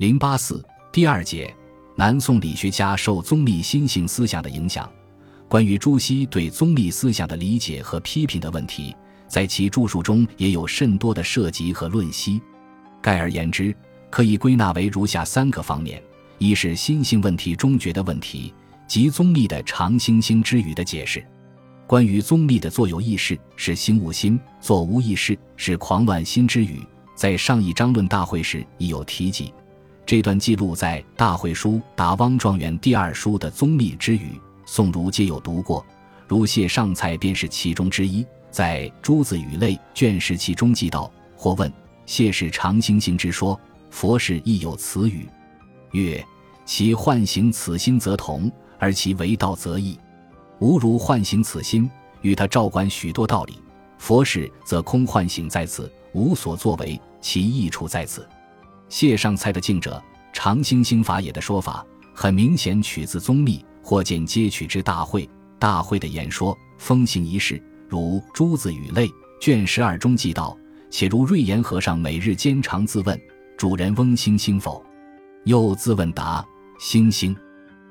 零八四第二节，南宋理学家受宗立心性思想的影响，关于朱熹对宗立思想的理解和批评的问题，在其著述中也有甚多的涉及和论析。概而言之，可以归纳为如下三个方面：一是心性问题中觉的问题，即宗立的常星星之语的解释。关于宗立的作有意识是心无心，作无意识是狂乱心之语，在上一章论大会时已有提及。这段记录在《大会书·答汪状元第二书》的宗密之语，宋儒皆有读过，如谢上蔡便是其中之一。在《诸子语类》卷十七中记道：“或问谢氏常星星之说，佛氏亦有此语，曰：其唤醒此心则同，而其为道则异。吾如唤醒此心，与他照管许多道理；佛氏则空唤醒在此，无所作为，其益处在此。”谢上蔡的“敬者常兴兴法也”的说法，很明显取自宗密，或见皆取之大会。大会的演说风行一事，如《诸子语类》卷十二中记道：“且如瑞严和尚每日兼常自问：主人翁兴兴否？又自问答：兴兴。”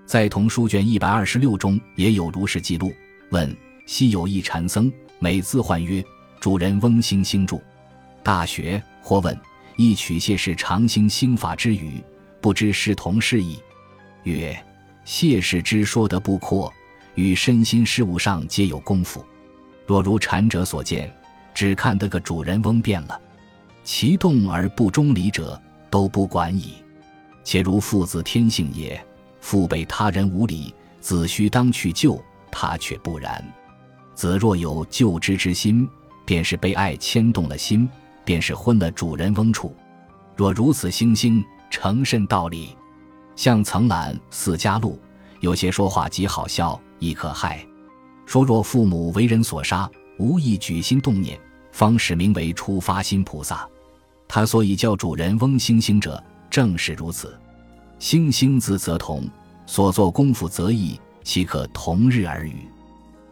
在同书卷一百二十六中也有如是记录。问：昔有一禅僧，每自唤曰：“主人翁星星住。”大学或问。亦取谢氏常兴兴法之语，不知是同是异。曰：谢氏之说得不阔，与身心事物上皆有功夫。若如禅者所见，只看得个主人翁变了，其动而不中理者，都不管矣。且如父子天性也，父被他人无礼，子须当去救，他却不然。子若有救之之心，便是被爱牵动了心。便是昏了主人翁处，若如此星星成甚道理？像曾览《四家录》，有些说话极好笑，亦可害。说若父母为人所杀，无意举心动念，方使名为出发心菩萨。他所以叫主人翁星星者，正是如此。星星字则同，所作功夫则异，岂可同日而语？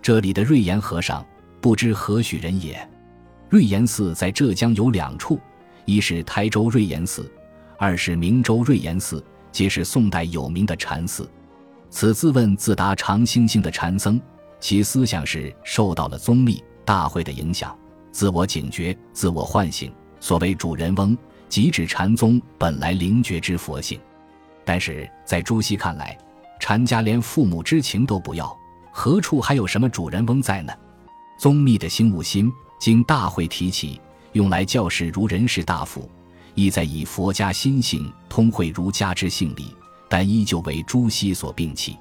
这里的瑞严和尚，不知何许人也。瑞岩寺在浙江有两处，一是台州瑞岩寺，二是明州瑞岩寺，皆是宋代有名的禅寺。此自问自答常兴兴的禅僧，其思想是受到了宗密大会的影响，自我警觉，自我唤醒。所谓主人翁，即指禅宗本来灵觉之佛性。但是在朱熹看来，禅家连父母之情都不要，何处还有什么主人翁在呢？宗密的心悟心。经大会提起，用来教示如人士大夫，意在以佛家心性通会儒家之性理，但依旧为朱熹所摒弃。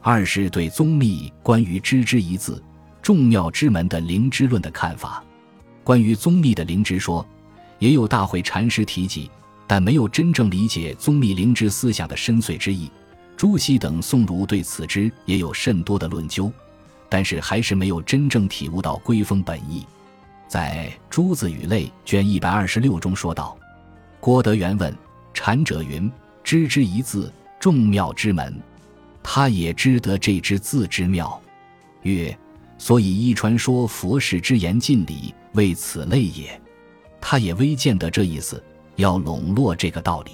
二是对宗密关于知之一字，众妙之门的灵知论的看法。关于宗密的灵知说，也有大会禅师提及，但没有真正理解宗密灵知思想的深邃之意。朱熹等宋儒对此之也有甚多的论究，但是还是没有真正体悟到归风本意。在《诸子语类》卷一百二十六中说道：“郭德元问禅者云：‘知之一字，众妙之门。’他也知得这只字之妙，曰：‘所以一传说佛事之言尽理，为此类也。’他也微见得这意思，要笼络这个道理，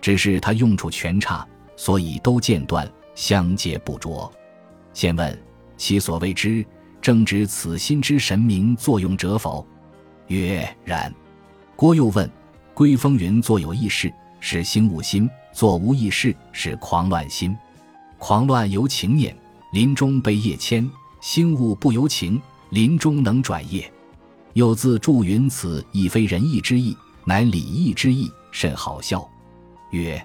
只是他用处全差，所以都间断，相接不着。先问其所谓之。”正指此心之神明作用者否？曰然。郭又问：归风云作有意事，是心无心；作无意事，是狂乱心。狂乱由情念，临终被业牵；心物不由情，临终能转业。又自注云：此亦非仁义之意，乃礼义之意，甚好笑。曰：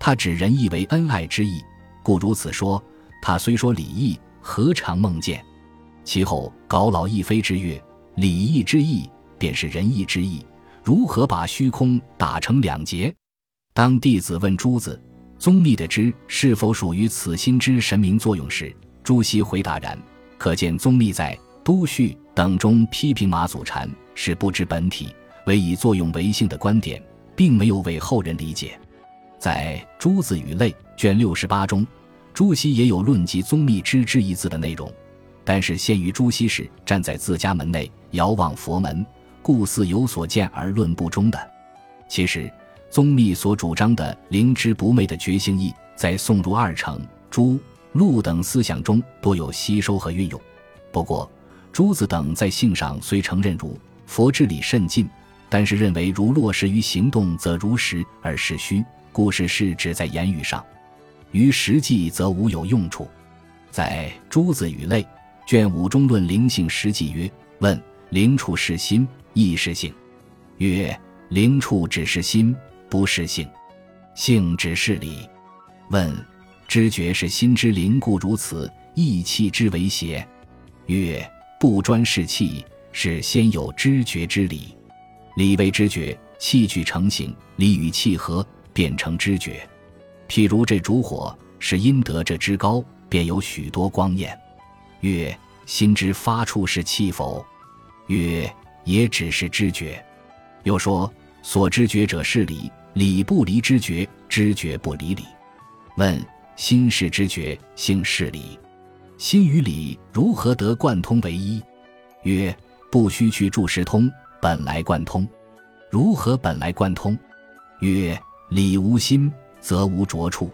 他指仁义为恩爱之意，故如此说。他虽说礼义，何尝梦见？其后，搞老亦非之曰：“礼义之义，便是仁义之义，如何把虚空打成两截？”当弟子问朱子宗密的知是否属于此心之神明作用时，朱熹回答：“然。”可见宗密在《都序》等中批评马祖禅是不知本体，唯以作用为性的观点，并没有为后人理解。在《朱子语类》卷六十八中，朱熹也有论及宗密之之一字的内容。但是限于朱熹是站在自家门内遥望佛门，故似有所见而论不中的。其实宗密所主张的灵芝不昧的觉性义，在宋儒二程、朱、陆等思想中多有吸收和运用。不过，朱子等在性上虽承认儒佛之理甚近，但是认为儒落实于行动则如实而实虚，故事是只在言语上，于实际则无有用处。在《朱子语类》卷五中论灵性实际曰：“问灵处是心，亦是性。曰灵处只是心。”不是性，性只是理。问：知觉是心之灵故如此，意气之为邪？曰：不专是气，是先有知觉之理。理为知觉，气具成形，理与气合，变成知觉。譬如这烛火，是因得这之高，便有许多光焰。曰：心之发处是气否？曰：也只是知觉。又说：所知觉者是理。理不离知觉，知觉不离理。问：心是知觉，性是理，心与理如何得贯通为一？曰：不须去注释通，本来贯通。如何本来贯通？曰：理无心，则无着处。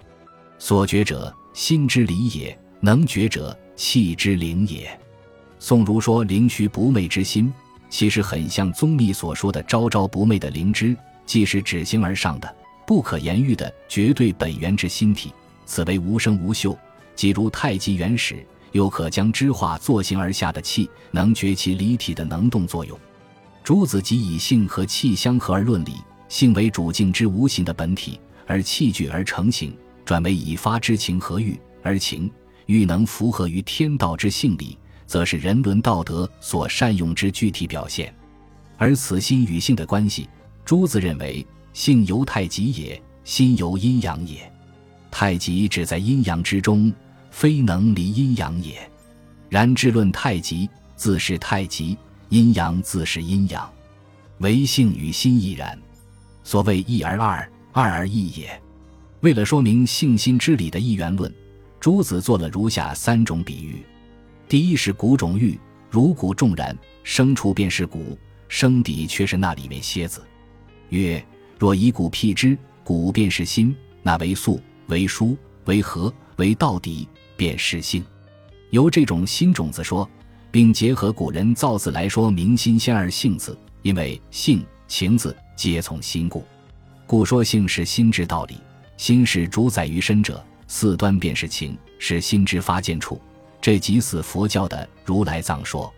所觉者，心之理也；能觉者，气之灵也。宋儒说灵虚不昧之心，其实很像宗密所说的朝朝不昧的灵芝。既是指形而上的、不可言喻的绝对本源之心体，此为无声无秀，即如太极原始，又可将之化作形而下的气，能觉其离体的能动作用。朱子即以性和气相合而论理，性为主境之无形的本体，而气聚而成形，转为以发之情和欲，而情欲能符合于天道之性理，则是人伦道德所善用之具体表现。而此心与性的关系。朱子认为，性由太极也，心由阴阳也。太极只在阴阳之中，非能离阴阳也。然至论太极，自是太极；阴阳自是阴阳，唯性与心亦然。所谓一而二，二而一也。为了说明性心之理的一元论，朱子做了如下三种比喻：第一是谷种玉，如谷众然，生处便是谷，生底却是那里面蝎子。曰：若以谷辟之，谷便是心，那为素，为书，为和，为道底，便是性。由这种新种子说，并结合古人造字来说明心先而性字，因为性情字皆从心故，故说性是心之道理。心是主宰于身者，四端便是情，是心之发见处。这即似佛教的如来藏说。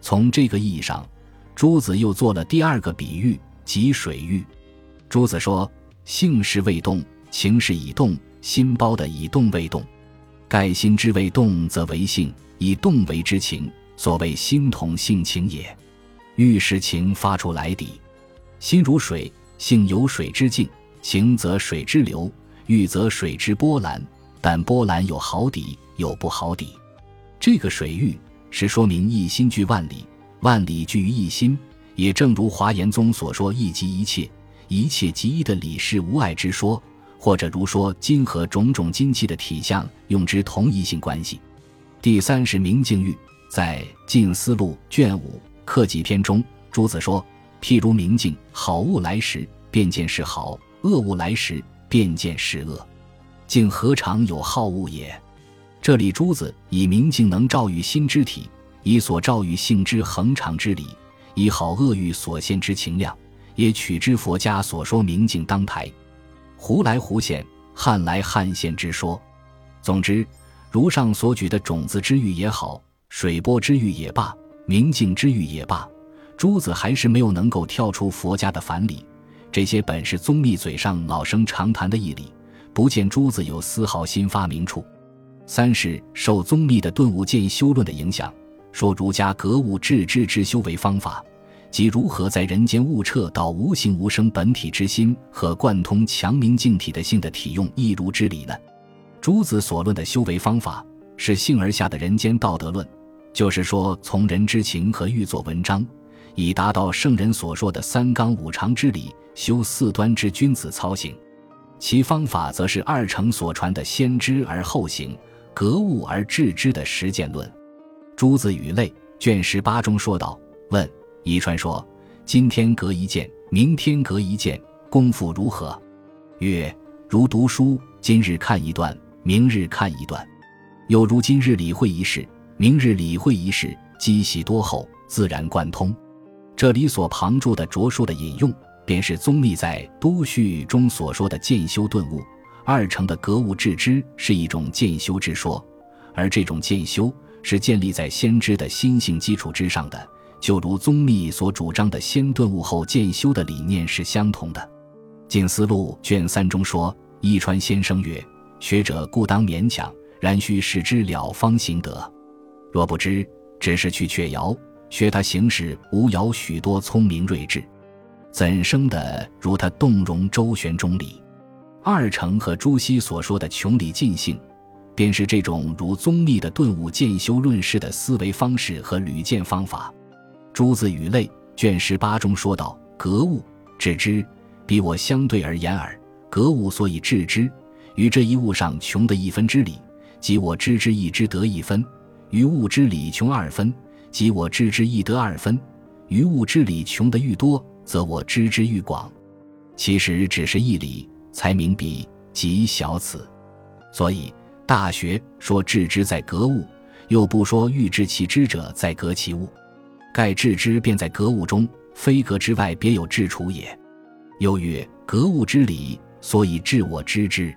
从这个意义上，朱子又做了第二个比喻。即水域，朱子说：“性是未动，情是以动，心包的以动为动。盖心之未动，则为性；以动为之情，所谓心同性情也。欲使情发出来底，心如水，性有水之境，情则水之流，欲则水之波澜。但波澜有好底，有不好底。这个水域是说明一心聚万里，万里聚于一心。”也正如华严宗所说“一即一切，一切即一”的理事无碍之说，或者如说金和种种金器的体相用之同一性关系。第三是明镜喻，在《晋思录》卷五克己篇中，朱子说：“譬如明镜，好物来时，便见是好；恶物来时，便见是恶。竟何尝有好恶也？”这里珠子以明镜能照于心之体，以所照于性之恒常之理。以好恶欲所现之情量，也取之佛家所说明镜当台，胡来胡现，汉来汉现之说。总之，如上所举的种子之欲也好，水波之欲也罢，明镜之欲也罢，珠子还是没有能够跳出佛家的凡理。这些本是宗密嘴上老生常谈的义理，不见朱子有丝毫新发明处。三是受宗密的顿悟见修论的影响。说儒家格物致知之修为方法，即如何在人间悟彻到无形无声本体之心和贯通强明净体的性的体用一如之理呢？朱子所论的修为方法是性而下的人间道德论，就是说从人之情和欲作文章，以达到圣人所说的三纲五常之理，修四端之君子操行。其方法则是二程所传的先知而后行，格物而致知的实践论。朱子语类卷十八中说道：“问，宜川说，今天隔一剑，明天隔一剑，功夫如何？曰：如读书，今日看一段，明日看一段；又如今日理会一事，明日理会一事，积习多后，自然贯通。这里所旁注的着书的引用，便是宗密在《都序》中所说的渐修顿悟。二程的格物致知是一种渐修之说，而这种渐修是建立在先知的心性基础之上的，就如宗密所主张的先顿悟后渐修的理念是相同的。《静思录》卷三中说：“一川先生曰：‘学者固当勉强，然须使之了方行得。若不知，只是去却摇，学他行事无有许多聪明睿智，怎生的如他动容周旋中理？’”二程和朱熹所说的穷理尽性，便是这种如宗密的顿悟渐修论事的思维方式和屡见方法。朱子语类卷十八中说道：“格物致知，比我相对而言耳。格物所以致知，于这一物上穷的一分之理，即我知之一之得一分；于物之理穷二分，即我知之亦得二分；于物之理穷得愈多，则我知之愈广。其实只是一理。”才明彼极小此，所以《大学》说致知在格物，又不说欲知其知者在格其物。盖致知便在格物中，非格之外别有致处也。又曰：格物之理，所以致我知之。